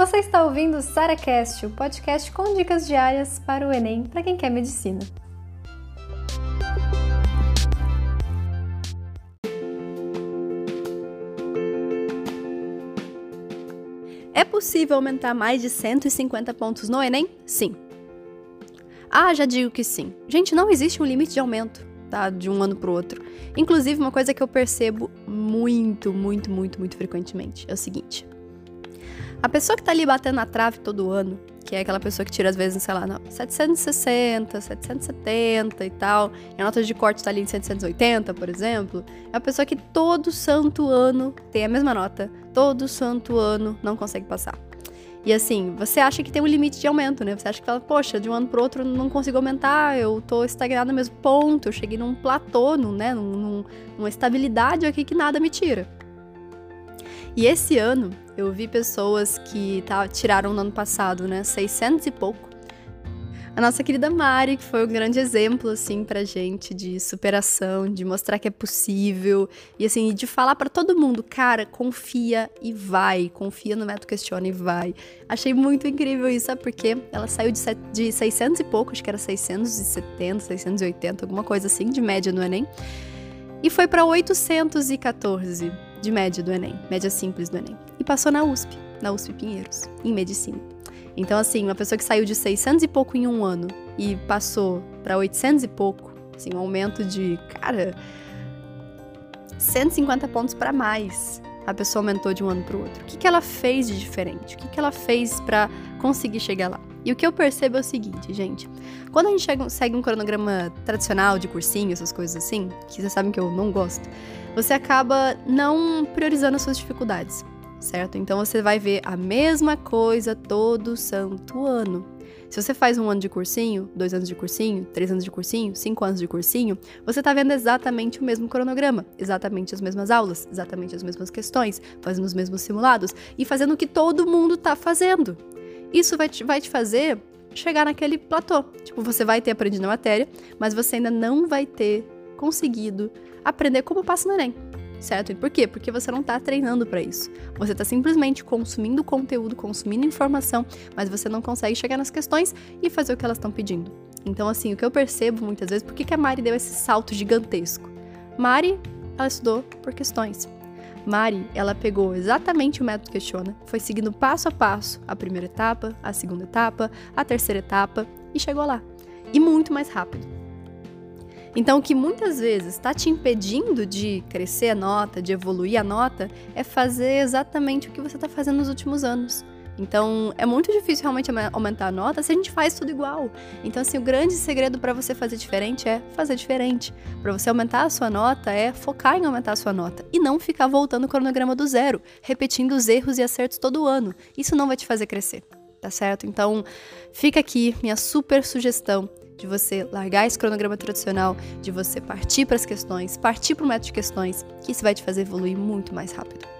Você está ouvindo o SaraCast, o podcast com dicas diárias para o Enem para quem quer medicina. É possível aumentar mais de 150 pontos no Enem? Sim. Ah, já digo que sim. Gente, não existe um limite de aumento, tá? De um ano para o outro. Inclusive, uma coisa que eu percebo muito, muito, muito, muito frequentemente é o seguinte: a pessoa que tá ali batendo na trave todo ano, que é aquela pessoa que tira às vezes, sei lá, não, 760, 770 e tal, e a nota de corte tá ali em 780, por exemplo, é a pessoa que todo santo ano tem a mesma nota, todo santo ano não consegue passar. E assim, você acha que tem um limite de aumento, né? Você acha que fala, poxa, de um ano pro outro não consigo aumentar, eu tô estagnado no mesmo ponto, eu cheguei num platô, num, né? Num, numa estabilidade aqui que nada me tira. E esse ano eu vi pessoas que tá, tiraram no ano passado, né, 600 e pouco. A nossa querida Mari, que foi um grande exemplo, assim, pra gente de superação, de mostrar que é possível e, assim, de falar para todo mundo, cara, confia e vai, confia no método Questiona e vai. Achei muito incrível isso, sabe por quê? Ela saiu de, de 600 e pouco, acho que era 670, 680, alguma coisa assim, de média no Enem, e foi para 814 de média do Enem, média simples do Enem. E passou na USP, na USP Pinheiros, em medicina. Então, assim, uma pessoa que saiu de 600 e pouco em um ano e passou para 800 e pouco, assim, um aumento de, cara, 150 pontos para mais. A pessoa aumentou de um ano para o outro. O que, que ela fez de diferente? O que, que ela fez para conseguir chegar lá? E o que eu percebo é o seguinte, gente. Quando a gente segue um cronograma tradicional de cursinho, essas coisas assim, que vocês sabem que eu não gosto, você acaba não priorizando as suas dificuldades, certo? Então você vai ver a mesma coisa todo santo ano. Se você faz um ano de cursinho, dois anos de cursinho, três anos de cursinho, cinco anos de cursinho, você está vendo exatamente o mesmo cronograma, exatamente as mesmas aulas, exatamente as mesmas questões, fazendo os mesmos simulados e fazendo o que todo mundo está fazendo. Isso vai te, vai te fazer chegar naquele platô. Tipo, você vai ter aprendido a matéria, mas você ainda não vai ter conseguido aprender como passa no Enem. Certo? E por quê? Porque você não está treinando para isso. Você está simplesmente consumindo conteúdo, consumindo informação, mas você não consegue chegar nas questões e fazer o que elas estão pedindo. Então, assim, o que eu percebo muitas vezes, por que, que a Mari deu esse salto gigantesco? Mari, ela estudou por questões. Mari, ela pegou exatamente o método Questiona, foi seguindo passo a passo a primeira etapa, a segunda etapa, a terceira etapa e chegou lá. E muito mais rápido. Então, o que muitas vezes está te impedindo de crescer a nota, de evoluir a nota, é fazer exatamente o que você está fazendo nos últimos anos. Então, é muito difícil realmente aumentar a nota se a gente faz tudo igual. Então, assim, o grande segredo para você fazer diferente é fazer diferente. Para você aumentar a sua nota é focar em aumentar a sua nota e não ficar voltando o cronograma do zero, repetindo os erros e acertos todo ano. Isso não vai te fazer crescer, tá certo? Então, fica aqui minha super sugestão de você largar esse cronograma tradicional, de você partir para as questões, partir para o método de questões, que isso vai te fazer evoluir muito mais rápido.